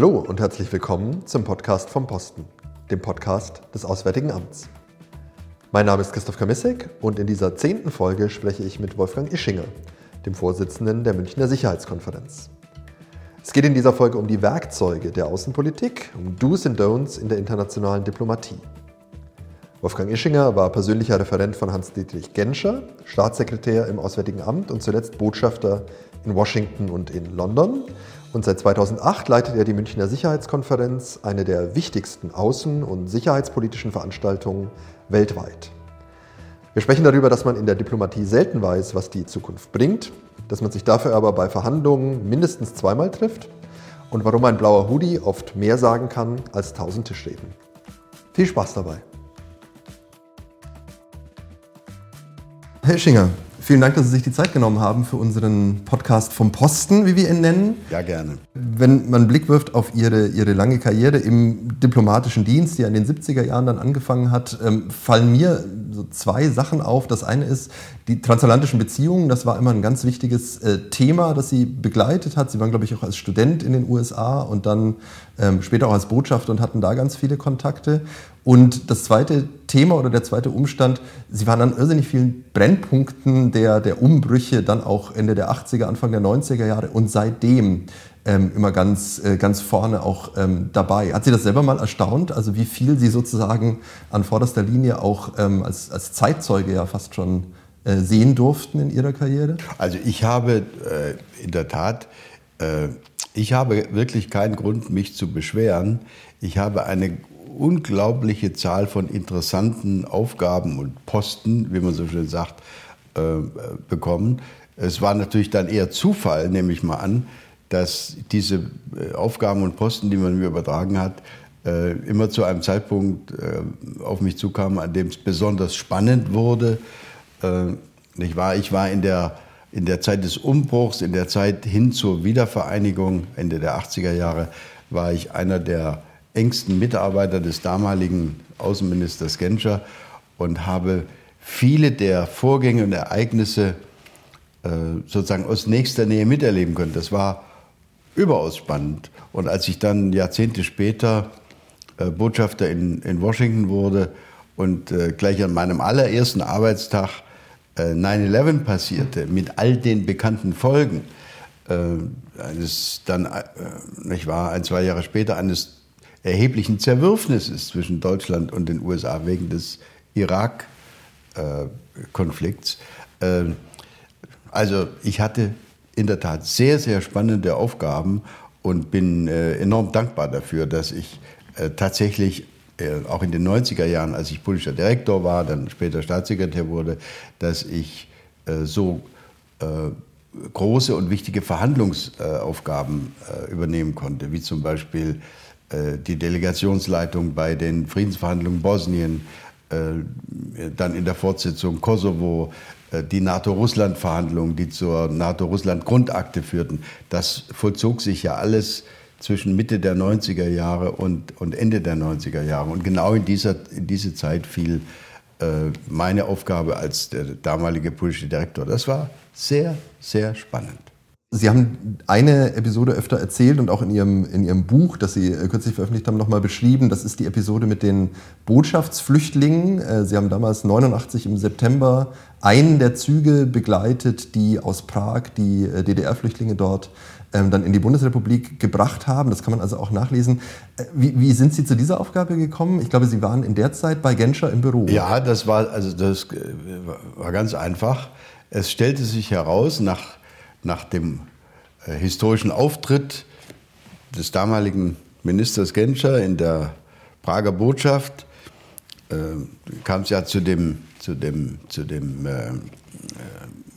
Hallo und herzlich willkommen zum Podcast vom Posten, dem Podcast des Auswärtigen Amts. Mein Name ist Christoph Kamissek und in dieser zehnten Folge spreche ich mit Wolfgang Ischinger, dem Vorsitzenden der Münchner Sicherheitskonferenz. Es geht in dieser Folge um die Werkzeuge der Außenpolitik, um Do's and Don'ts in der internationalen Diplomatie. Wolfgang Ischinger war persönlicher Referent von Hans-Dietrich Genscher, Staatssekretär im Auswärtigen Amt und zuletzt Botschafter in Washington und in London. Und seit 2008 leitet er die Münchner Sicherheitskonferenz, eine der wichtigsten außen- und sicherheitspolitischen Veranstaltungen weltweit. Wir sprechen darüber, dass man in der Diplomatie selten weiß, was die Zukunft bringt, dass man sich dafür aber bei Verhandlungen mindestens zweimal trifft und warum ein blauer Hoodie oft mehr sagen kann als tausend Tischreden. Viel Spaß dabei! Herr Schinger, vielen Dank, dass Sie sich die Zeit genommen haben für unseren Podcast vom Posten, wie wir ihn nennen. Ja, gerne. Wenn man einen Blick wirft auf Ihre, Ihre lange Karriere im diplomatischen Dienst, die in den 70er Jahren dann angefangen hat, ähm, fallen mir so zwei Sachen auf. Das eine ist die transatlantischen Beziehungen. Das war immer ein ganz wichtiges äh, Thema, das Sie begleitet hat. Sie waren, glaube ich, auch als Student in den USA und dann ähm, später auch als Botschafter und hatten da ganz viele Kontakte. Und das zweite Thema oder der zweite Umstand, sie waren an irrsinnig vielen Brennpunkten der, der Umbrüche, dann auch Ende der 80er, Anfang der 90er Jahre und seitdem ähm, immer ganz, äh, ganz vorne auch ähm, dabei. Hat Sie das selber mal erstaunt, also wie viel Sie sozusagen an vorderster Linie auch ähm, als, als Zeitzeuge ja fast schon äh, sehen durften in Ihrer Karriere? Also ich habe äh, in der Tat, äh, ich habe wirklich keinen Grund, mich zu beschweren. Ich habe eine unglaubliche Zahl von interessanten Aufgaben und Posten, wie man so schön sagt, äh, bekommen. Es war natürlich dann eher Zufall, nehme ich mal an, dass diese äh, Aufgaben und Posten, die man mir übertragen hat, äh, immer zu einem Zeitpunkt auf mich zukamen, an dem es besonders spannend wurde. Ich war, ich war in der, in der Zeit des Umbruchs, in der Zeit hin zur Wiedervereinigung, Ende der 80er Jahre, war ich einer der engsten Mitarbeiter des damaligen Außenministers Genscher und habe viele der Vorgänge und Ereignisse äh, sozusagen aus nächster Nähe miterleben können. Das war überaus spannend. Und als ich dann Jahrzehnte später äh, Botschafter in, in Washington wurde und äh, gleich an meinem allerersten Arbeitstag 9-11 passierte, mit all den bekannten Folgen, eines dann, ich war ein, zwei Jahre später, eines erheblichen Zerwürfnisses zwischen Deutschland und den USA wegen des Irak-Konflikts. Äh, also ich hatte in der Tat sehr, sehr spannende Aufgaben und bin äh, enorm dankbar dafür, dass ich äh, tatsächlich auch in den 90er Jahren, als ich politischer Direktor war, dann später Staatssekretär wurde, dass ich so große und wichtige Verhandlungsaufgaben übernehmen konnte, wie zum Beispiel die Delegationsleitung bei den Friedensverhandlungen Bosnien, äh, dann in der Fortsetzung Kosovo, äh, die NATO-Russland-Verhandlungen, die zur NATO-Russland-Grundakte führten. Das vollzog sich ja alles zwischen Mitte der 90er Jahre und, und Ende der 90er Jahre. Und genau in, dieser, in diese Zeit fiel äh, meine Aufgabe als der damalige politische Direktor. Das war sehr, sehr spannend. Sie haben eine Episode öfter erzählt und auch in Ihrem, in Ihrem Buch, das Sie äh, kürzlich veröffentlicht haben, nochmal beschrieben. Das ist die Episode mit den Botschaftsflüchtlingen. Äh, Sie haben damals 89 im September einen der Züge begleitet, die aus Prag die äh, DDR-Flüchtlinge dort ähm, dann in die Bundesrepublik gebracht haben. Das kann man also auch nachlesen. Wie, wie, sind Sie zu dieser Aufgabe gekommen? Ich glaube, Sie waren in der Zeit bei Genscher im Büro. Ja, das war, also das war ganz einfach. Es stellte sich heraus, nach nach dem äh, historischen Auftritt des damaligen Ministers Genscher in der Prager Botschaft äh, kam es ja zu dem, zu dem, zu dem, äh, äh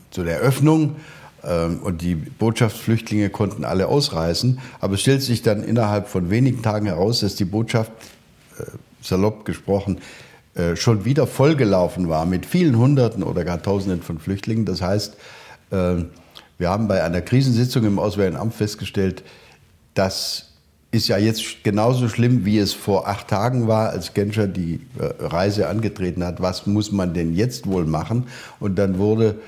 zu der Eröffnung äh, und die Botschaftsflüchtlinge konnten alle ausreisen. Aber es stellt sich dann innerhalb von wenigen Tagen heraus, dass die Botschaft, äh, salopp gesprochen, schon wieder vollgelaufen war mit vielen Hunderten oder gar Tausenden von Flüchtlingen. Das heißt, wir haben bei einer Krisensitzung im Auswärtigen Amt festgestellt, das ist ja jetzt genauso schlimm, wie es vor acht Tagen war, als Genscher die äh, Reise angetreten hat. Was muss man denn jetzt wohl machen? Und dann wurde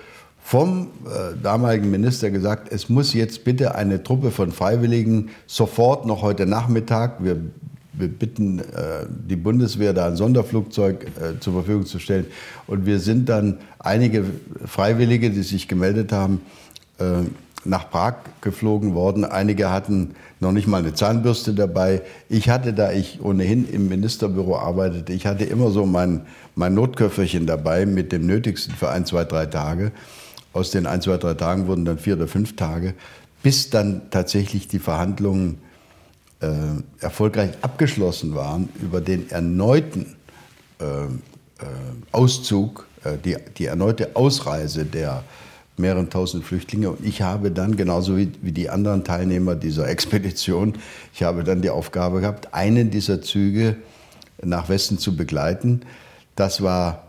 vom äh, damaligen Minister gesagt, es muss jetzt bitte eine Truppe von Freiwilligen sofort noch heute Nachmittag, wir, wir bitten äh, die Bundeswehr da ein Sonderflugzeug äh, zur Verfügung zu stellen. Und wir sind dann einige Freiwillige, die sich gemeldet haben, äh, nach Prag geflogen worden. Einige hatten noch nicht mal eine Zahnbürste dabei. Ich hatte, da ich ohnehin im Ministerbüro arbeitete, ich hatte immer so mein, mein Notköfferchen dabei mit dem Nötigsten für ein, zwei, drei Tage. Aus den ein, zwei, drei Tagen wurden dann vier oder fünf Tage, bis dann tatsächlich die Verhandlungen äh, erfolgreich abgeschlossen waren über den erneuten äh, äh, Auszug, äh, die, die erneute Ausreise der mehreren tausend Flüchtlinge. Und ich habe dann, genauso wie, wie die anderen Teilnehmer dieser Expedition, ich habe dann die Aufgabe gehabt, einen dieser Züge nach Westen zu begleiten. Das war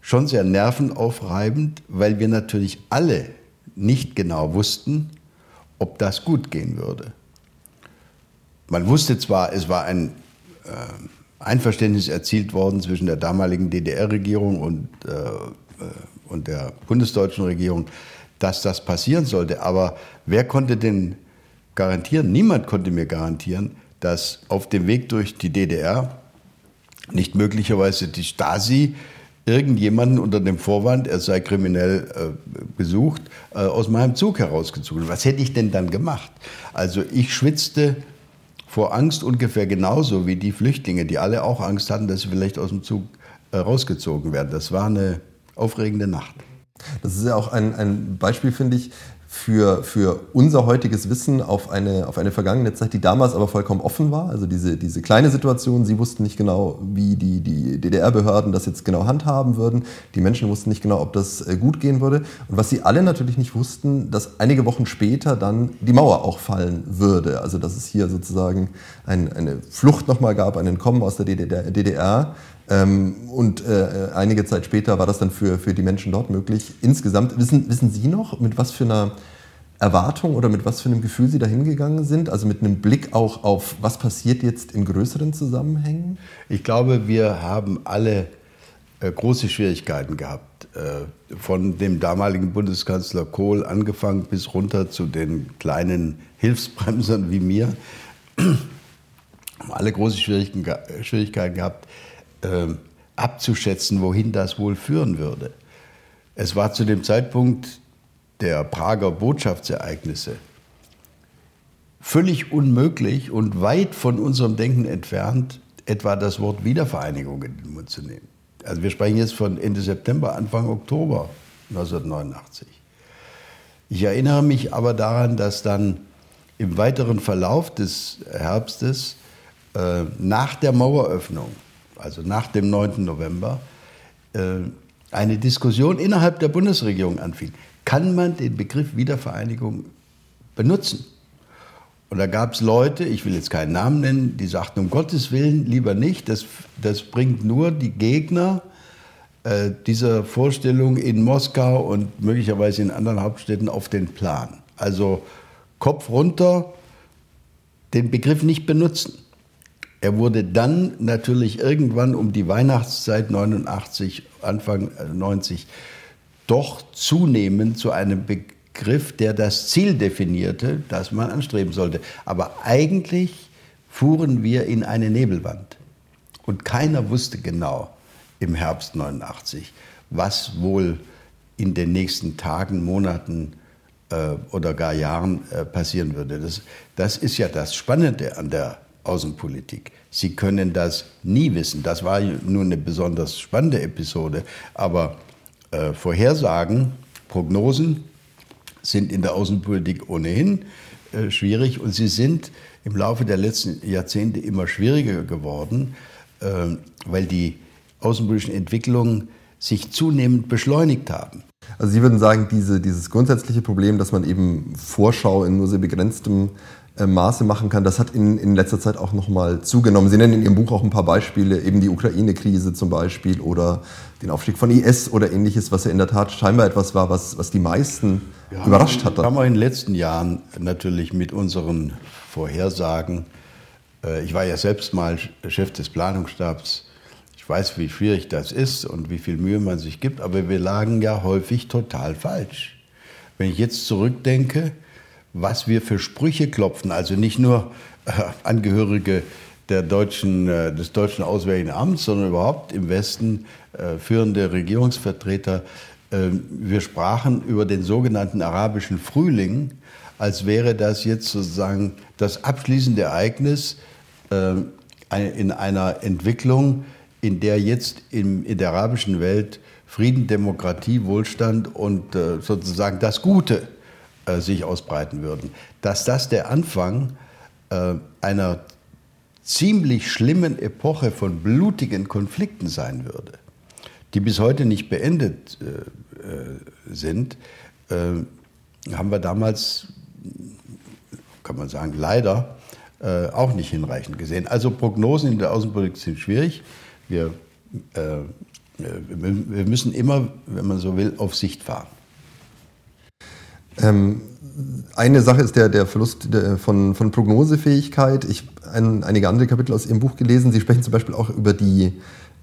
schon sehr nervenaufreibend, weil wir natürlich alle nicht genau wussten, ob das gut gehen würde. Man wusste zwar, es war ein äh, Einverständnis erzielt worden zwischen der damaligen DDR-Regierung und äh, äh und der bundesdeutschen Regierung, dass das passieren sollte. Aber wer konnte denn garantieren? Niemand konnte mir garantieren, dass auf dem Weg durch die DDR nicht möglicherweise die Stasi irgendjemanden unter dem Vorwand, er sei kriminell äh, äh, aus meinem Zug herausgezogen. Was hätte ich denn dann gemacht? Also ich schwitzte vor Angst ungefähr genauso wie die Flüchtlinge, die alle auch Angst hatten, dass sie vielleicht aus dem Zug äh, rausgezogen werden. Das war eine aufregende Nacht. Das ist ja auch ein, ein Beispiel, finde ich, für, für unser heutiges Wissen auf eine, auf eine vergangene Zeit, die damals aber vollkommen offen war. Also diese, diese kleine Situation, sie wussten nicht genau, wie die, die DDR-Behörden das jetzt genau handhaben würden. Die Menschen wussten nicht genau, ob das äh, gut gehen würde. Und was sie alle natürlich nicht wussten, dass einige Wochen später dann die Mauer auch fallen würde. Also dass es hier sozusagen ein, eine Flucht nochmal gab, ein Entkommen aus der DDR, DDR ähm, und äh, einige Zeit später war das dann für, für die Menschen dort möglich. Insgesamt, wissen, wissen Sie noch, mit was für einer Erwartung oder mit was für einem Gefühl Sie da hingegangen sind? Also mit einem Blick auch auf, was passiert jetzt in größeren Zusammenhängen? Ich glaube, wir haben alle äh, große Schwierigkeiten gehabt. Äh, von dem damaligen Bundeskanzler Kohl angefangen bis runter zu den kleinen Hilfsbremsern wie mir. haben alle große Schwierigkeiten gehabt, äh, abzuschätzen, wohin das wohl führen würde. Es war zu dem Zeitpunkt der Prager Botschaftsereignisse völlig unmöglich und weit von unserem Denken entfernt, etwa das Wort Wiedervereinigung in den Mund zu nehmen. Also wir sprechen jetzt von Ende September, Anfang Oktober 1989. Ich erinnere mich aber daran, dass dann im weiteren Verlauf des Herbstes äh, nach der Maueröffnung also nach dem 9. November, äh, eine Diskussion innerhalb der Bundesregierung anfing. Kann man den Begriff Wiedervereinigung benutzen? Und da gab es Leute, ich will jetzt keinen Namen nennen, die sagten, um Gottes Willen lieber nicht, das, das bringt nur die Gegner äh, dieser Vorstellung in Moskau und möglicherweise in anderen Hauptstädten auf den Plan. Also Kopf runter, den Begriff nicht benutzen. Er wurde dann natürlich irgendwann um die Weihnachtszeit 89, Anfang 90 doch zunehmend zu einem Begriff, der das Ziel definierte, das man anstreben sollte. Aber eigentlich fuhren wir in eine Nebelwand. Und keiner wusste genau im Herbst 89, was wohl in den nächsten Tagen, Monaten äh, oder gar Jahren äh, passieren würde. Das, das ist ja das Spannende an der Außenpolitik. Sie können das nie wissen. Das war nur eine besonders spannende Episode. Aber äh, Vorhersagen, Prognosen sind in der Außenpolitik ohnehin äh, schwierig und sie sind im Laufe der letzten Jahrzehnte immer schwieriger geworden, äh, weil die außenpolitischen Entwicklungen sich zunehmend beschleunigt haben. Also Sie würden sagen, diese, dieses grundsätzliche Problem, dass man eben Vorschau in nur sehr begrenztem äh, Maße machen kann, das hat in, in letzter Zeit auch nochmal zugenommen. Sie nennen in Ihrem Buch auch ein paar Beispiele, eben die Ukraine-Krise zum Beispiel oder den Aufstieg von IS oder ähnliches, was ja in der Tat scheinbar etwas war, was, was die meisten wir überrascht hat. Wir haben wir in den letzten Jahren natürlich mit unseren Vorhersagen, äh, ich war ja selbst mal Chef des Planungsstabs, Ich weiß, wie schwierig das ist und wie viel Mühe man sich gibt, aber wir lagen ja häufig total falsch. Wenn ich jetzt zurückdenke, was wir für Sprüche klopfen, also nicht nur äh, Angehörige der deutschen, äh, des deutschen Auswärtigen Amts, sondern überhaupt im Westen äh, führende Regierungsvertreter. Äh, wir sprachen über den sogenannten arabischen Frühling, als wäre das jetzt sozusagen das abschließende Ereignis äh, in einer Entwicklung, in der jetzt in, in der arabischen Welt Frieden, Demokratie, Wohlstand und äh, sozusagen das Gute äh, sich ausbreiten würden. Dass das der Anfang äh, einer ziemlich schlimmen Epoche von blutigen Konflikten sein würde, die bis heute nicht beendet äh, äh, sind, äh, haben wir damals, kann man sagen, leider auch nicht hinreichend gesehen. Also Prognosen in der Außenpolitik sind schwierig. Wir, wir müssen immer, wenn man so will, auf Sicht fahren. Ähm, eine Sache ist der, der Verlust von, von Prognosefähigkeit. Ich habe ein, einige andere Kapitel aus Ihrem Buch gelesen. Sie sprechen zum Beispiel auch über die,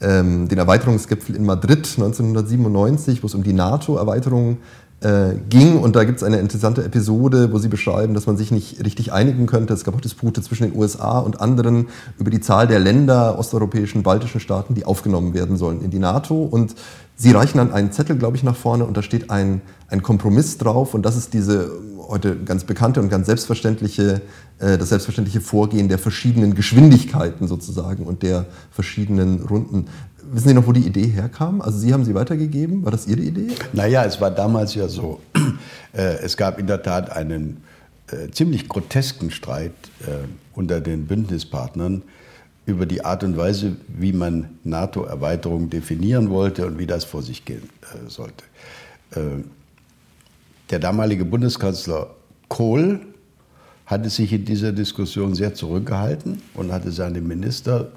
ähm, den Erweiterungsgipfel in Madrid 1997, wo es um die NATO-Erweiterung äh, ging. Und da gibt es eine interessante Episode, wo sie beschreiben, dass man sich nicht richtig einigen könnte. Es gab auch Dispute zwischen den USA und anderen über die Zahl der Länder, osteuropäischen, baltischen Staaten, die aufgenommen werden sollen in die NATO. Und sie reichen dann einen Zettel, glaube ich, nach vorne und da steht ein, ein Kompromiss drauf. Und das ist diese heute ganz bekannte und ganz selbstverständliche, äh, das selbstverständliche Vorgehen der verschiedenen Geschwindigkeiten sozusagen und der verschiedenen Runden. Wissen Sie noch, wo die Idee herkam? Also Sie haben sie weitergegeben. War das Ihre Idee? Naja, es war damals ja so. Äh, es gab in der Tat einen äh, ziemlich grotesken Streit äh, unter den Bündnispartnern über die Art und Weise, wie man NATO-Erweiterung definieren wollte und wie das vor sich gehen äh, sollte. Äh, der damalige Bundeskanzler Kohl hatte sich in dieser Diskussion sehr zurückgehalten und hatte seine Minister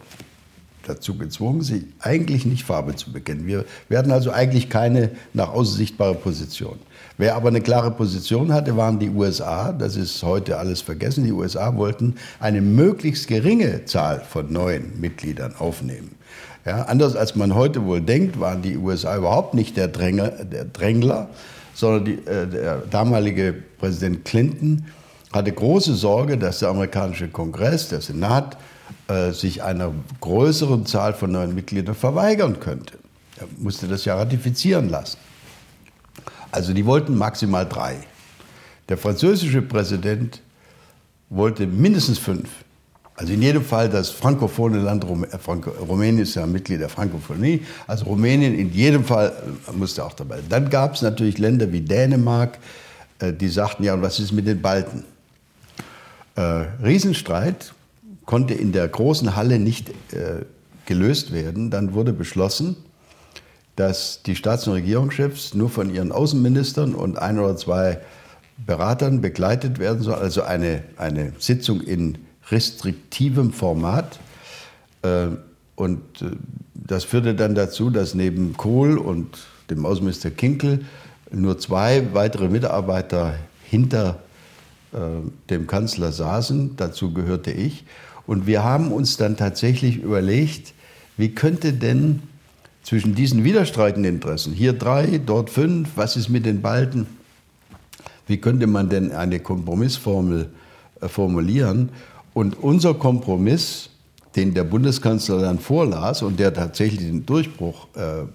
dazu gezwungen, sich eigentlich nicht Farbe zu bekennen. Wir, wir hatten also eigentlich keine nach außen sichtbare Position. Wer aber eine klare Position hatte, waren die USA. Das ist heute alles vergessen. Die USA wollten eine möglichst geringe Zahl von neuen Mitgliedern aufnehmen. Ja, anders als man heute wohl denkt, waren die USA überhaupt nicht der, Drängler, der Drängler sondern die, äh, der damalige Präsident Clinton hatte große Sorge, dass der amerikanische Kongress, der Senat, äh, sich einer größeren Zahl von neuen Mitgliedern verweigern könnte. Er musste das ja ratifizieren lassen. Also die wollten maximal drei. Der französische Präsident wollte mindestens fünf. Also in jedem Fall das frankophone Land äh, Rumänien ist ja Mitglied der Frankophonie. Also Rumänien in jedem Fall äh, musste auch dabei. Dann gab es natürlich Länder wie Dänemark, die sagten ja, und was ist mit den Balten? Äh, Riesenstreit, konnte in der großen Halle nicht äh, gelöst werden. Dann wurde beschlossen, dass die Staats- und Regierungschefs nur von ihren Außenministern und ein oder zwei Beratern begleitet werden sollen. Also eine, eine Sitzung in restriktivem Format. Äh, und äh, das führte dann dazu, dass neben Kohl und dem Außenminister Kinkel nur zwei weitere Mitarbeiter hinter äh, dem Kanzler saßen. Dazu gehörte ich. Und wir haben uns dann tatsächlich überlegt, wie könnte denn zwischen diesen widerstreitenden Interessen, hier drei, dort fünf, was ist mit den Balten, wie könnte man denn eine Kompromissformel äh, formulieren? Und unser Kompromiss, den der Bundeskanzler dann vorlas und der tatsächlich den Durchbruch äh, äh,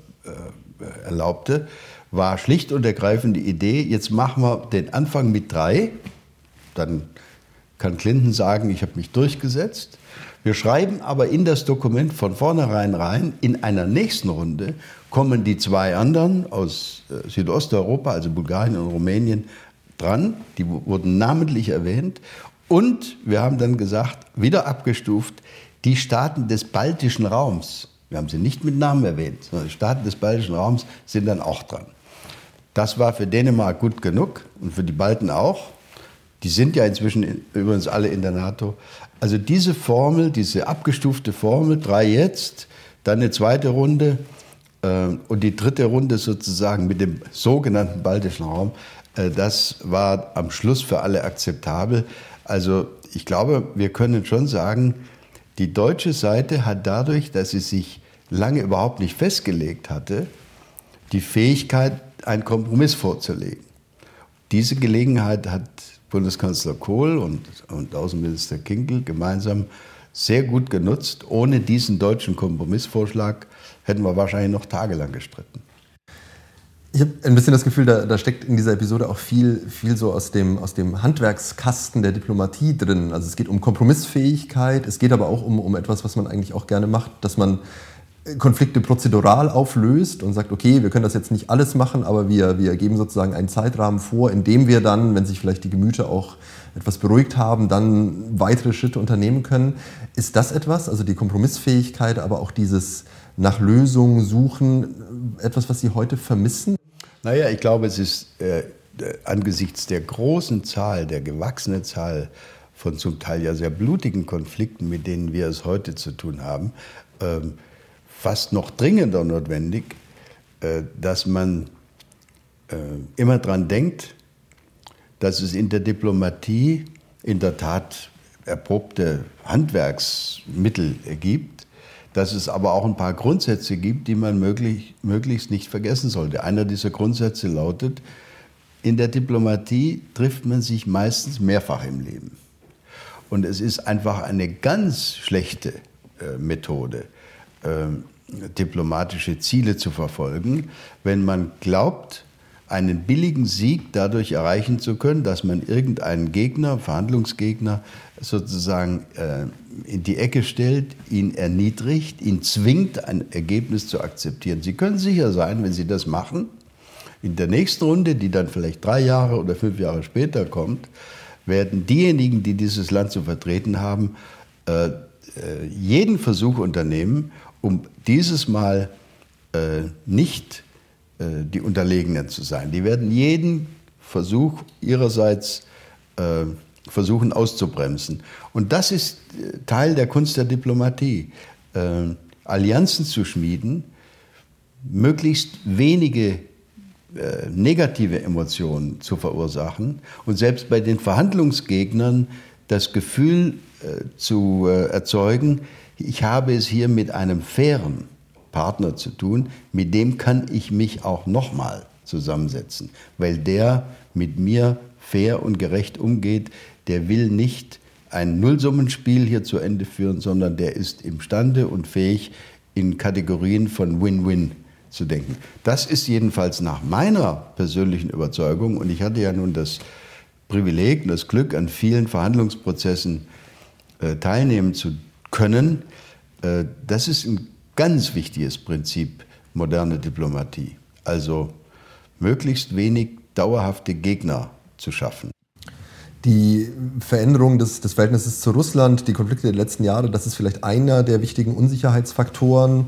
erlaubte, war schlicht und ergreifend die Idee, jetzt machen wir den Anfang mit drei, dann kann Clinton sagen, ich habe mich durchgesetzt. Wir schreiben aber in das Dokument von vornherein rein, in einer nächsten Runde kommen die zwei anderen aus äh, Südosteuropa, also Bulgarien und Rumänien, dran. Die wurden namentlich erwähnt. Und wir haben dann gesagt, wieder abgestuft, die Staaten des baltischen Raums, wir haben sie nicht mit Namen erwähnt, sondern die Staaten des baltischen Raums sind dann auch dran. Das war für Dänemark gut genug und für die Balten auch. Die sind ja inzwischen übrigens alle in der NATO. Also diese Formel, diese abgestufte Formel, drei jetzt, dann eine zweite Runde äh, und die dritte Runde sozusagen mit dem sogenannten baltischen Raum, äh, das war am Schluss für alle akzeptabel. Also ich glaube, wir können schon sagen, die deutsche Seite hat dadurch, dass sie sich lange überhaupt nicht festgelegt hatte, die Fähigkeit, einen Kompromiss vorzulegen. Diese Gelegenheit hat Bundeskanzler Kohl und, und Außenminister Kinkel gemeinsam sehr gut genutzt. Ohne diesen deutschen Kompromissvorschlag hätten wir wahrscheinlich noch tagelang gestritten. Ich habe ein bisschen das Gefühl, da, da, steckt in dieser Episode auch viel, viel so aus dem, aus dem Handwerkskasten der Diplomatie drin. Also es geht um Kompromissfähigkeit, es geht aber auch um, um etwas, was man eigentlich auch gerne macht, dass man Konflikte prozedural auflöst und sagt, okay, wir können das jetzt nicht alles machen, aber wir, wir geben sozusagen einen Zeitrahmen vor, in dem wir dann, wenn sich vielleicht die Gemüter auch etwas beruhigt haben, dann weitere Schritte unternehmen können. Ist das etwas, also die Kompromissfähigkeit, aber auch dieses nach Lösungen suchen, etwas, was Sie heute vermissen? Naja, ich glaube, es ist äh, angesichts der großen Zahl, der gewachsenen Zahl von zum Teil ja sehr blutigen Konflikten, mit denen wir es heute zu tun haben, ähm, fast noch dringender notwendig, äh, dass man äh, immer daran denkt, dass es in der Diplomatie in der Tat erprobte Handwerksmittel gibt, dass es aber auch ein paar Grundsätze gibt, die man möglich, möglichst nicht vergessen sollte. Einer dieser Grundsätze lautet, in der Diplomatie trifft man sich meistens mehrfach im Leben. Und es ist einfach eine ganz schlechte äh, Methode, diplomatische Ziele zu verfolgen, wenn man glaubt, einen billigen Sieg dadurch erreichen zu können, dass man irgendeinen Gegner, Verhandlungsgegner, sozusagen äh, in die Ecke stellt, ihn erniedrigt, ihn zwingt, ein Ergebnis zu akzeptieren. Sie können sicher sein, wenn Sie das machen, in der nächsten Runde, die dann vielleicht drei Jahre oder fünf Jahre später kommt, werden diejenigen, die dieses Land zu vertreten haben, äh, äh jeden Versuch unternehmen, um dieses Mal äh, nicht äh, die Unterlegenen zu sein. Die werden jeden Versuch ihrerseits äh, versuchen auszubremsen. Und das ist äh, Teil der Kunst der Diplomatie. Äh, Allianzen zu schmieden, möglichst wenige äh, negative Emotionen zu verursachen und selbst bei den Verhandlungsgegnern das Gefühl zu erzeugen, ich habe es hier mit einem fairen Partner zu tun, mit dem kann ich mich auch nochmal zusammensetzen, weil der mit mir fair und gerecht umgeht, der will nicht ein Nullsummenspiel hier zu Ende führen, sondern der ist imstande und fähig, in Kategorien von Win-Win zu denken. Das ist jedenfalls nach meiner persönlichen Überzeugung, und ich hatte ja nun das Privileg und das Glück, an vielen Verhandlungsprozessen äh, teilnehmen zu können, äh, das ist ein ganz wichtiges Prinzip moderner Diplomatie. Also möglichst wenig dauerhafte Gegner zu schaffen. Die Veränderung des, des, Verhältnisses zu Russland, die Konflikte der letzten Jahre, das ist vielleicht einer der wichtigen Unsicherheitsfaktoren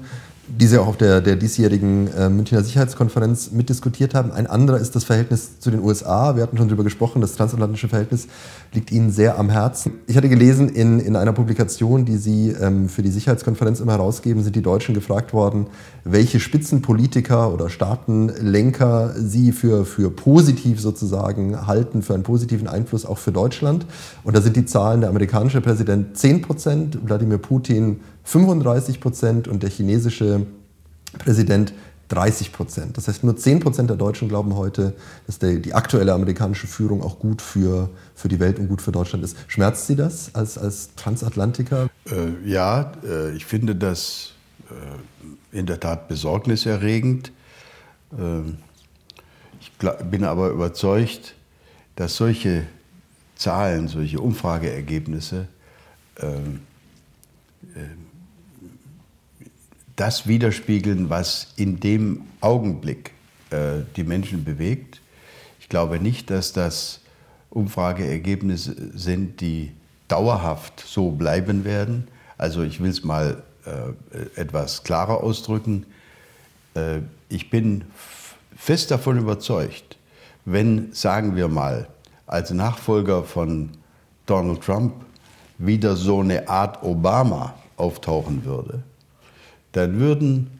die Sie auch auf der, der diesjährigen äh, Münchner Sicherheitskonferenz mitdiskutiert haben. Ein anderer ist das Verhältnis zu den USA. Wir hatten schon darüber gesprochen, das transatlantische Verhältnis liegt Ihnen sehr am Herzen. Ich hatte gelesen, in, in einer Publikation, die Sie ähm, für die Sicherheitskonferenz immer herausgeben, sind die Deutschen gefragt worden, welche Spitzenpolitiker oder Staatenlenker Sie für, für positiv sozusagen halten, für einen positiven Einfluss auch für Deutschland. Und da sind die Zahlen der amerikanische Präsident 10 Prozent, Wladimir Putin 35 Prozent und der chinesische Präsident 30 Prozent. Das heißt, nur 10 Prozent der Deutschen glauben heute, dass der, die aktuelle amerikanische Führung auch gut für, für die Welt und gut für Deutschland ist. Schmerzt Sie das als, als Transatlantiker? Äh, ja, äh, ich finde das äh, in der Tat besorgniserregend. Ähm, ich glaub, bin aber überzeugt, dass solche Zahlen, solche Umfrageergebnisse ähm, äh, das widerspiegeln, was in dem Augenblick äh, die Menschen bewegt. Ich glaube nicht, dass das Umfrageergebnisse sind, die dauerhaft so bleiben werden. Also ich will es mal äh, etwas klarer ausdrücken. Äh, ich bin fest davon überzeugt, wenn, sagen wir mal, als Nachfolger von Donald Trump wieder so eine Art Obama auftauchen würde, dann würden,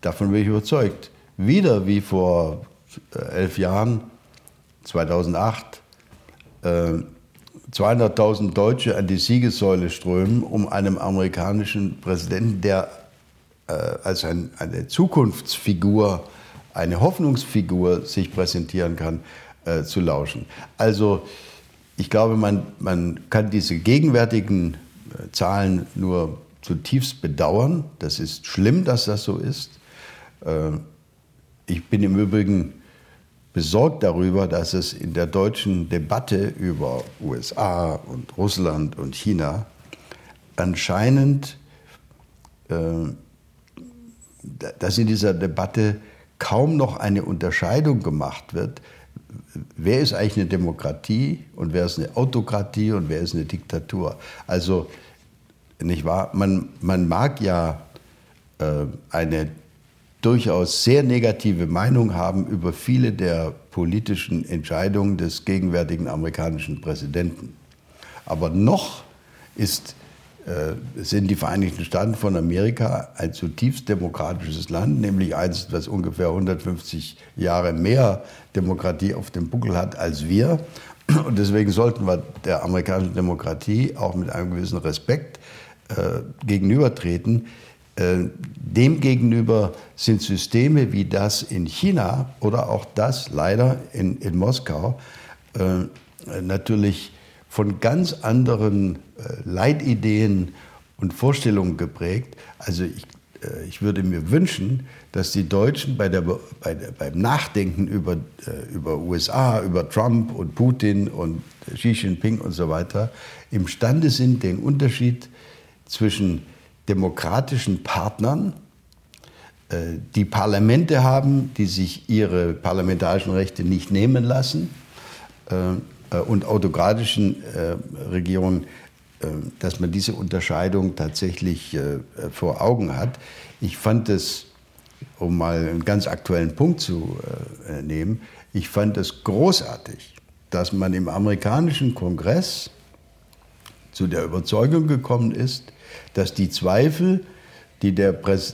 davon bin ich überzeugt, wieder wie vor äh, elf Jahren, 2008, 200.000 äh, Deutsche an die Siegessäule strömen, um einem amerikanischen Präsidenten, der äh, als ein, eine Zukunftsfigur, eine Hoffnungsfigur sich präsentieren kann, äh, zu lauschen. Also ich glaube, man, man kann diese gegenwärtigen äh, Zahlen nur zutiefst bedauern. Das ist schlimm, dass das so ist. Äh, ich bin im Übrigen besorgt darüber, dass es in der deutschen Debatte über USA und Russland und China anscheinend, äh, dass in dieser Debatte kaum noch eine Unterscheidung gemacht wird, wer ist eigentlich eine Demokratie und wer ist eine Autokratie und wer ist eine Diktatur. Also, nicht wahr? Man, man mag ja äh, eine durchaus sehr negative Meinung haben über viele der politischen Entscheidungen des gegenwärtigen amerikanischen Präsidenten. Aber noch ist, äh, sind die Vereinigten Staaten von Amerika ein zutiefst demokratisches Land, nämlich eins, das ungefähr 150 Jahre mehr Demokratie auf dem Buckel hat als wir. Und deswegen sollten wir der amerikanischen Demokratie auch mit einem gewissen Respekt äh, gegenübertreten. Äh, Demgegenüber sind Systeme wie das in China oder auch das leider in, in Moskau äh, natürlich von ganz anderen äh, Leitideen und Vorstellungen geprägt. Also ich, ich würde mir wünschen, dass die Deutschen bei der, bei der, beim Nachdenken über, über USA, über Trump und Putin und Xi Jinping und so weiter imstande sind, den Unterschied zwischen demokratischen Partnern, äh, die Parlamente haben, die sich ihre parlamentarischen Rechte nicht nehmen lassen, äh, äh, und autokratischen Regierungen, dass man diese Unterscheidung tatsächlich vor Augen hat. Ich fand es, um mal einen ganz aktuellen Punkt zu nehmen, ich fand es großartig, dass man im amerikanischen Kongress zu der Überzeugung gekommen ist, dass die Zweifel, die der,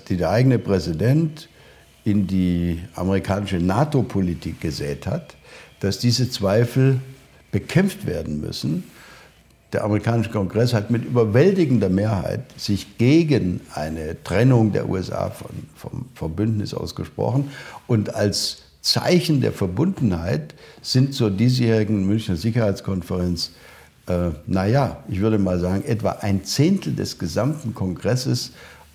die der eigene Präsident in die amerikanische NATO-Politik gesät hat, dass diese Zweifel bekämpft werden müssen. Der amerikanische Kongress hat mit überwältigender Mehrheit sich gegen eine Trennung der USA von, vom, vom Bündnis ausgesprochen. Und als Zeichen der Verbundenheit sind zur diesjährigen Münchner Sicherheitskonferenz äh, naja, ich würde mal sagen, etwa ein Zehntel des gesamten Kongresses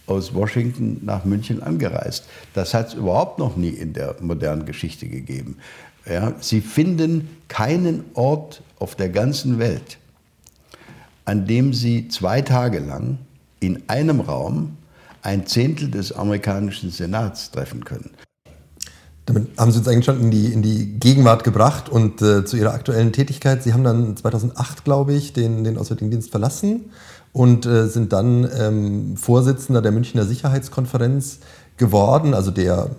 aus Washington nach München angereist. Das hat es überhaupt noch nie in der modernen Geschichte gegeben. Ja, Sie finden keinen Ort auf der ganzen Welt, an dem Sie zwei Tage lang in einem Raum ein Zehntel des amerikanischen Senats treffen können. Damit haben Sie uns eigentlich schon in die, in die Gegenwart gebracht und äh, zu Ihrer aktuellen Tätigkeit. Sie haben dann 2008, glaube ich, den, den Auswärtigen Dienst verlassen und äh, sind dann ähm, Vorsitzender der Münchner Sicherheitskonferenz geworden, also der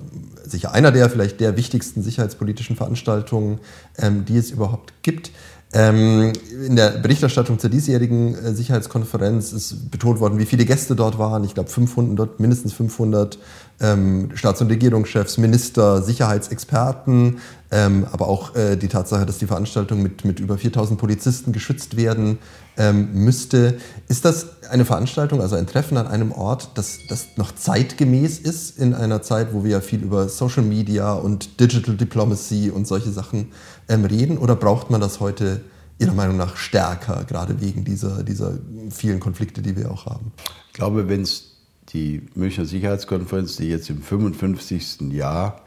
sicher einer der vielleicht der wichtigsten sicherheitspolitischen Veranstaltungen, ähm, die es überhaupt gibt. Ähm, in der Berichterstattung zur diesjährigen äh, Sicherheitskonferenz ist betont worden, wie viele Gäste dort waren. Ich glaube 500, mindestens 500 ähm, Staats- und Regierungschefs, Minister, Sicherheitsexperten, ähm, aber auch äh, die Tatsache, dass die Veranstaltung mit, mit über 4000 Polizisten geschützt werden ähm, müsste. Ist das eine Veranstaltung, also ein Treffen an einem Ort, das, das noch zeitgemäß ist in einer Zeit, wo wir ja viel über Social Media und Digital Diplomacy und solche Sachen ähm, reden? Oder braucht man das heute Ihrer Meinung nach stärker, gerade wegen dieser, dieser vielen Konflikte, die wir auch haben? Ich glaube, wenn es die Münchner Sicherheitskonferenz, die jetzt im 55. Jahr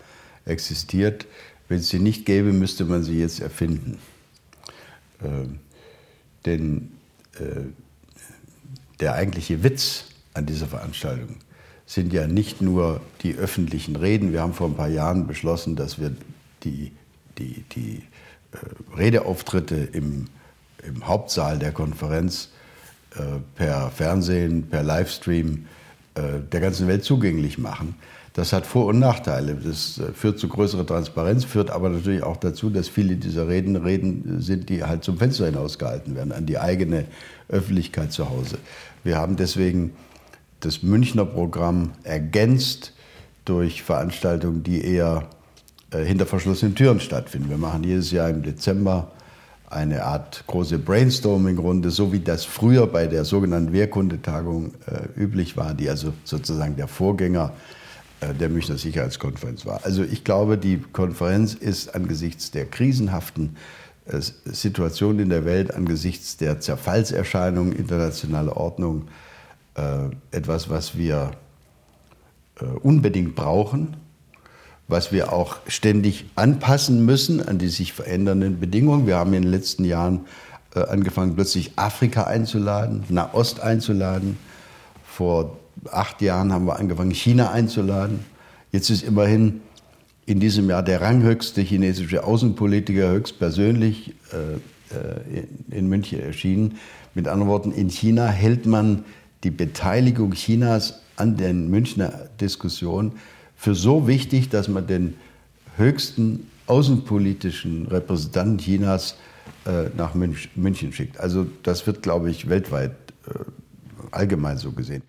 existiert, wenn es sie nicht gäbe, müsste man sie jetzt erfinden. Ähm, denn äh, der eigentliche Witz an dieser Veranstaltung sind ja nicht nur die öffentlichen Reden. Wir haben vor ein paar Jahren beschlossen, dass wir die, die, die Redeauftritte im, im Hauptsaal der Konferenz äh, per Fernsehen, per Livestream äh, der ganzen Welt zugänglich machen. Das hat Vor- und Nachteile. Das äh, führt zu größerer Transparenz, führt aber natürlich auch dazu, dass viele dieser Reden Reden sind, die halt zum Fenster hinausgehalten werden, an die eigene Öffentlichkeit zu Hause. Wir haben deswegen das Münchner Programm ergänzt durch Veranstaltungen, die eher äh, hinter verschlossenen Türen stattfinden. Wir machen jedes Jahr im Dezember eine Art große Brainstorming-Runde, so wie das früher bei der sogenannten Wehrkundetagung äh, üblich war, die also sozusagen der Vorgänger äh, der Münchner Sicherheitskonferenz war. Also ich glaube, die Konferenz ist angesichts der krisenhaften äh, Situation in der Welt, angesichts der Zerfallserscheinungen internationaler Ordnung äh, etwas, was wir äh, unbedingt brauchen was wir auch ständig anpassen müssen an die sich verändernden Bedingungen. Wir haben in den letzten Jahren äh, angefangen, plötzlich Afrika einzuladen, Nahost einzuladen. Vor acht Jahren haben wir angefangen, China einzuladen. Jetzt ist immerhin in diesem Jahr der ranghöchste chinesische Außenpolitiker höchstpersönlich äh, äh in München erschienen. Mit anderen Worten, in China hält man die Beteiligung Chinas an den Münchner Diskussionen für so wichtig, dass man den höchsten außenpolitischen Repräsentanten Chinas äh, nach München schickt. Also das wird, glaube ich, weltweit äh, allgemein so gesehen.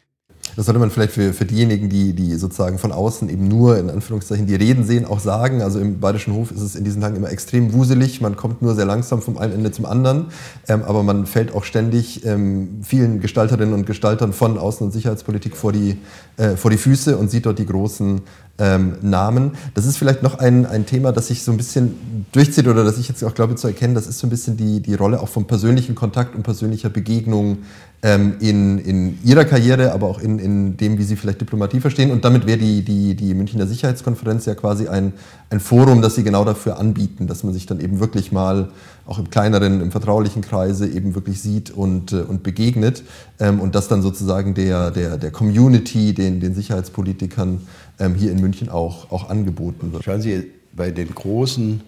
Das sollte man vielleicht für, für diejenigen, die, die sozusagen von außen eben nur in Anführungszeichen die Reden sehen, auch sagen. Also im Bayerischen Hof ist es in diesen Tagen immer extrem wuselig. Man kommt nur sehr langsam vom einen Ende zum anderen. Ähm, aber man fällt auch ständig ähm, vielen Gestalterinnen und Gestaltern von Außen- und Sicherheitspolitik vor die, äh, vor die Füße und sieht dort die großen ähm, Namen. Das ist vielleicht noch ein, ein Thema, das sich so ein bisschen durchzieht oder das ich jetzt auch glaube zu erkennen. Das ist so ein bisschen die, die Rolle auch vom persönlichen Kontakt und persönlicher Begegnung ähm, in, in ihrer Karriere, aber auch in, in dem, wie sie vielleicht Diplomatie verstehen. Und damit wäre die, die, die Münchner Sicherheitskonferenz ja quasi ein, ein Forum, das sie genau dafür anbieten, dass man sich dann eben wirklich mal auch im kleineren, im vertraulichen Kreise eben wirklich sieht und, äh, und begegnet ähm, und das dann sozusagen der, der, der Community, den, den Sicherheitspolitikern ähm, hier in München auch, auch angeboten wird. Schauen Sie, bei den großen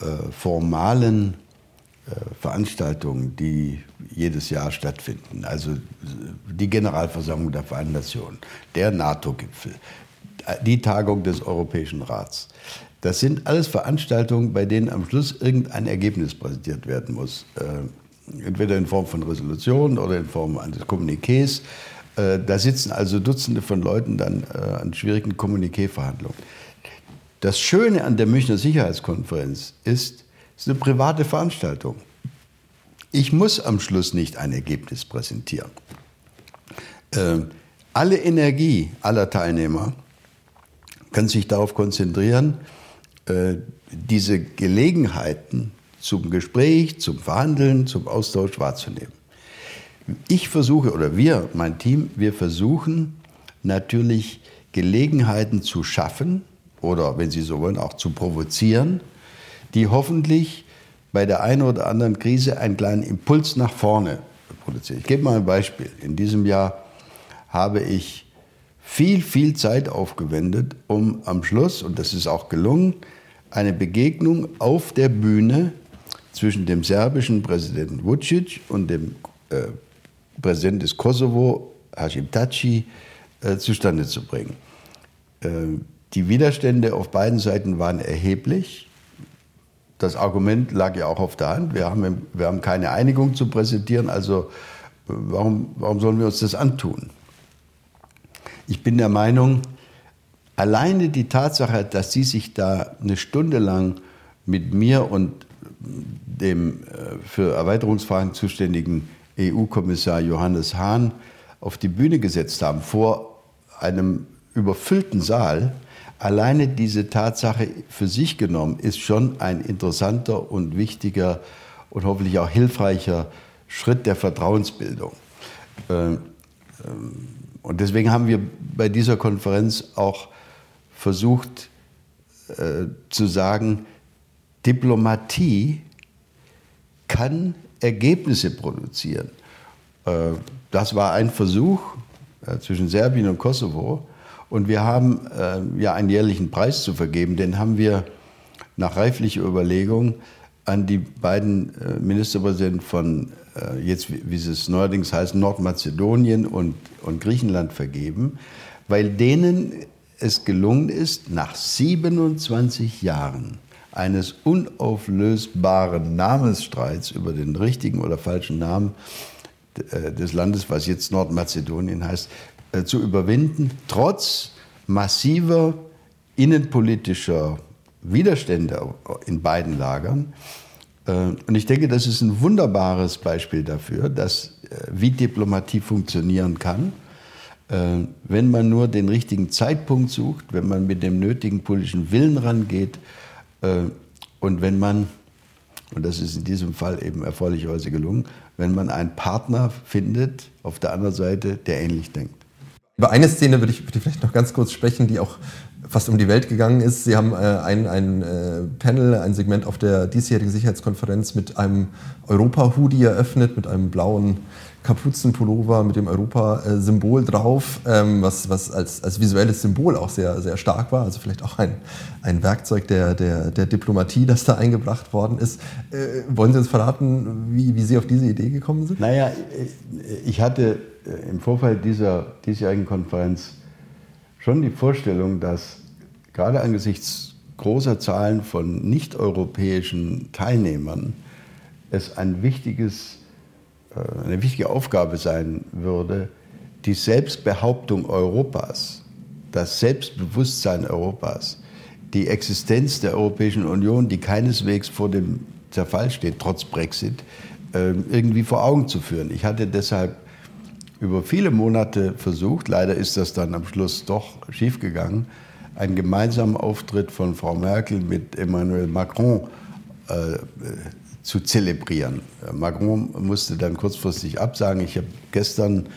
äh, formalen äh, Veranstaltungen, die jedes Jahr stattfinden. Also die Generalversammlung der Vereinten Nationen, der NATO-Gipfel, die Tagung des Europäischen Rats. Das sind alles Veranstaltungen, bei denen am Schluss irgendein Ergebnis präsentiert werden muss. Äh, entweder in Form von Resolutionen oder in Form eines Kommuniqués. Äh, da sitzen also Dutzende von Leuten dann an schwierigen Kommuniqué-Verhandlungen. Das Schöne an der Münchner Sicherheitskonferenz ist, es ist eine private Veranstaltung. Ich muss am Schluss nicht ein Ergebnis präsentieren. Äh, alle Energie aller Teilnehmer kann sich darauf konzentrieren, äh, diese Gelegenheiten zum Gespräch, zum Verhandeln, zum Austausch wahrzunehmen. Ich versuche, oder wir, mein Team, wir versuchen natürlich Gelegenheiten zu schaffen oder, wenn Sie so wollen, auch zu provozieren, die hoffentlich bei der einen oder anderen Krise einen kleinen Impuls nach vorne produzieren. Ich gebe mal ein Beispiel. In diesem Jahr habe ich viel, viel Zeit aufgewendet, um am Schluss, und das ist auch gelungen, eine Begegnung auf der Bühne zwischen dem serbischen Präsidenten Vucic und dem äh, Präsidenten des Kosovo, Hashim Taci, äh, zustande zu bringen. Äh, die Widerstände auf beiden Seiten waren erheblich das Argument lag ja auch auf der Hand. Wir haben, wir haben keine Einigung zu präsentieren, also warum, warum sollen wir uns das antun? Ich bin der Meinung, alleine die Tatsache, dass Sie sich da eine Stunde lang mit mir und dem äh, für Erweiterungsfragen zuständigen EU-Kommissar Johannes Hahn auf die Bühne gesetzt haben, vor einem überfüllten Saal, Alleine diese Tatsache für sich genommen ist schon ein interessanter und wichtiger und hoffentlich auch hilfreicher Schritt der Vertrauensbildung. Ähm, ähm, und deswegen haben wir bei dieser Konferenz auch versucht äh, zu sagen, Diplomatie kann Ergebnisse produzieren. Äh, das war ein Versuch äh, zwischen Serbien und Kosovo. Und wir haben äh, ja einen jährlichen Preis zu vergeben. Den haben wir nach reiflicher Überlegung an die beiden äh, Ministerpräsidenten von, äh, jetzt wie, es neuerdings heißt, Nordmazedonien und, und Griechenland vergeben, weil denen es gelungen ist, nach 27 Jahren eines unauflösbaren Namensstreits über den richtigen oder falschen Namen äh, des Landes, was jetzt Nordmazedonien heißt, äh, zu überwinden, trotz massiver innenpolitischer Widerstände in beiden Lagern, Äh, und ich denke, das ist ein wunderbares Beispiel dafür, dass, wie Diplomatie funktionieren kann, wenn man nur den richtigen Zeitpunkt sucht, wenn man mit dem nötigen politischen Willen rangeht und wenn man, und das ist in diesem Fall eben erfreulicherweise gelungen, wenn man einen Partner findet auf der anderen Seite, der ähnlich denkt. Über eine Szene würde ich, würde ich vielleicht noch ganz kurz sprechen, die auch fast um die Welt gegangen ist. Sie haben äh, ein, ein äh, Panel, ein Segment auf der diesjährigen Sicherheitskonferenz mit einem Europa-Hoodie eröffnet, mit einem blauen Kapuzenpullover mit dem Europa-Symbol drauf, ähm, was, was als, als visuelles Symbol auch sehr, sehr stark war. Also vielleicht auch ein, ein Werkzeug der, der, der Diplomatie, das da eingebracht worden ist. Äh, wollen Sie uns verraten, wie, wie Sie auf diese Idee gekommen sind? Naja, ich hatte äh, im Vorfeld dieser diesjährigen Konferenz schon die Vorstellung, dass gerade angesichts großer Zahlen von nicht-europäischen Teilnehmern es ein wichtiges, äh, eine wichtige Aufgabe sein würde, die Selbstbehauptung Europas, das Selbstbewusstsein Europas, die Existenz der Europäischen Union, die keineswegs vor dem Zerfall steht, trotz Brexit, äh, irgendwie vor Augen zu führen. Ich hatte deshalb über viele Monate versucht, leider ist das dann am Schluss doch schiefgegangen, einen gemeinsamen Auftritt von Frau Merkel mit Emmanuel Macron äh, zu zelebrieren. Macron musste dann kurzfristig absagen. Ich habe gestern,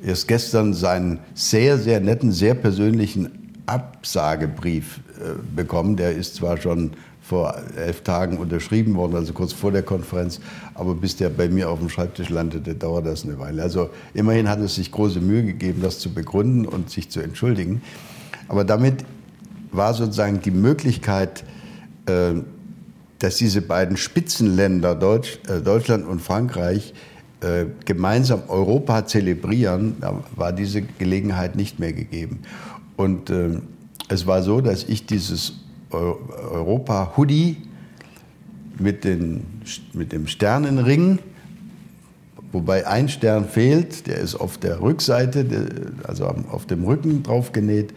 erst gestern seinen sehr, sehr netten, sehr persönlichen Absagebrief äh, bekommen. Der ist zwar schon vor elf Tagen unterschrieben worden, also kurz vor der Konferenz. Aber bis der bei mir auf dem Schreibtisch landete, dauert das eine Weile. Also immerhin hat es sich große Mühe gegeben, das zu begründen und sich zu entschuldigen. Aber damit war sozusagen die Möglichkeit, äh, dass diese beiden Spitzenländer Deutsch, äh, Deutschland und Frankreich äh, gemeinsam Europa zelebrieren, da war diese Gelegenheit nicht mehr gegeben. Und es war so, dass ich dieses Europa-Hoodie mit, mit dem Sternenring, wobei ein Stern fehlt, der ist auf der Rückseite, also auf dem Rücken drauf genäht.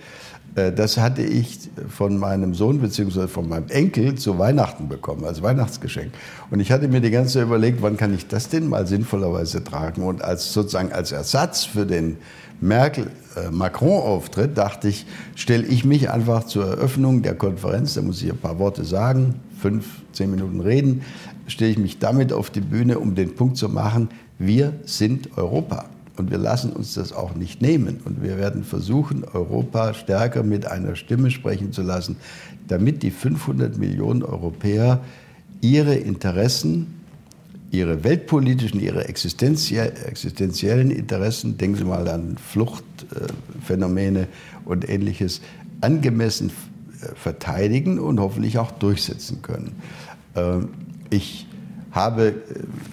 Äh, das hatte ich von meinem Sohn bzw. von meinem Enkel zu Weihnachten bekommen, als Weihnachtsgeschenk. Und ich hatte mir die ganze Zeit überlegt, wann kann ich das denn mal sinnvollerweise tragen? Und als sozusagen als Ersatz für den Merkel-Macron-Auftritt dachte ich, stelle ich mich einfach zur Eröffnung der Konferenz, da muss ich ein paar Worte sagen, fünf, zehn Minuten reden, stelle ich mich damit auf die Bühne, um den Punkt zu machen, wir sind Europa. Und wir lassen uns das auch nicht nehmen. Und wir werden versuchen, Europa stärker mit einer Stimme sprechen zu lassen, damit die 500 Millionen Europäer ihre Interessen ihre weltpolitischen, ihre existenziellen Interessen, denken Sie mal an Fluchtphänomene und ähnliches, angemessen äh, verteidigen und hoffentlich auch durchsetzen können. Ähm, ich habe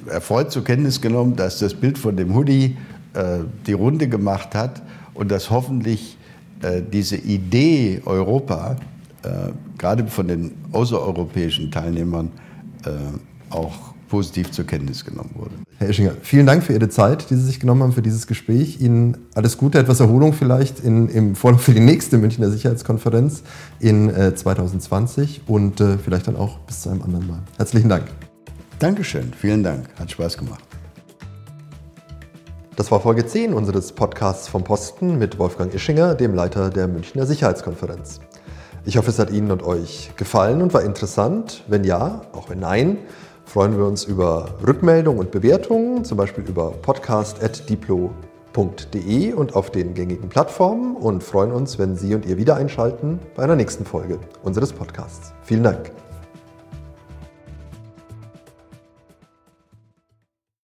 äh, erfreut zur Kenntnis genommen, dass das Bild von dem Hoodie äh, die Runde gemacht hat und dass hoffentlich diese Idee Europa gerade von den außereuropäischen Teilnehmern auch positiv zur Kenntnis genommen wurde. Herr Ischinger, vielen Dank für Ihre Zeit, die Sie sich genommen haben für dieses Gespräch. Ihnen alles Gute, etwas Erholung vielleicht in, im Vorlauf für die nächste Münchner Sicherheitskonferenz in äh, 2020 und äh, vielleicht dann auch bis zu einem anderen Mal. Herzlichen Dank. Dankeschön, vielen Dank, hat Spaß gemacht. Das war Folge 10 unseres Podcasts vom Posten mit Wolfgang Ischinger, dem Leiter der Münchner Sicherheitskonferenz. Ich hoffe, es hat Ihnen und euch gefallen und war interessant. Wenn ja, auch wenn nein, freuen wir uns über Rückmeldungen und Bewertungen, zum Beispiel über podcast.diplo.de und auf den gängigen Plattformen und freuen uns, wenn Sie und ihr wieder einschalten bei einer nächsten Folge unseres Podcasts. Vielen Dank.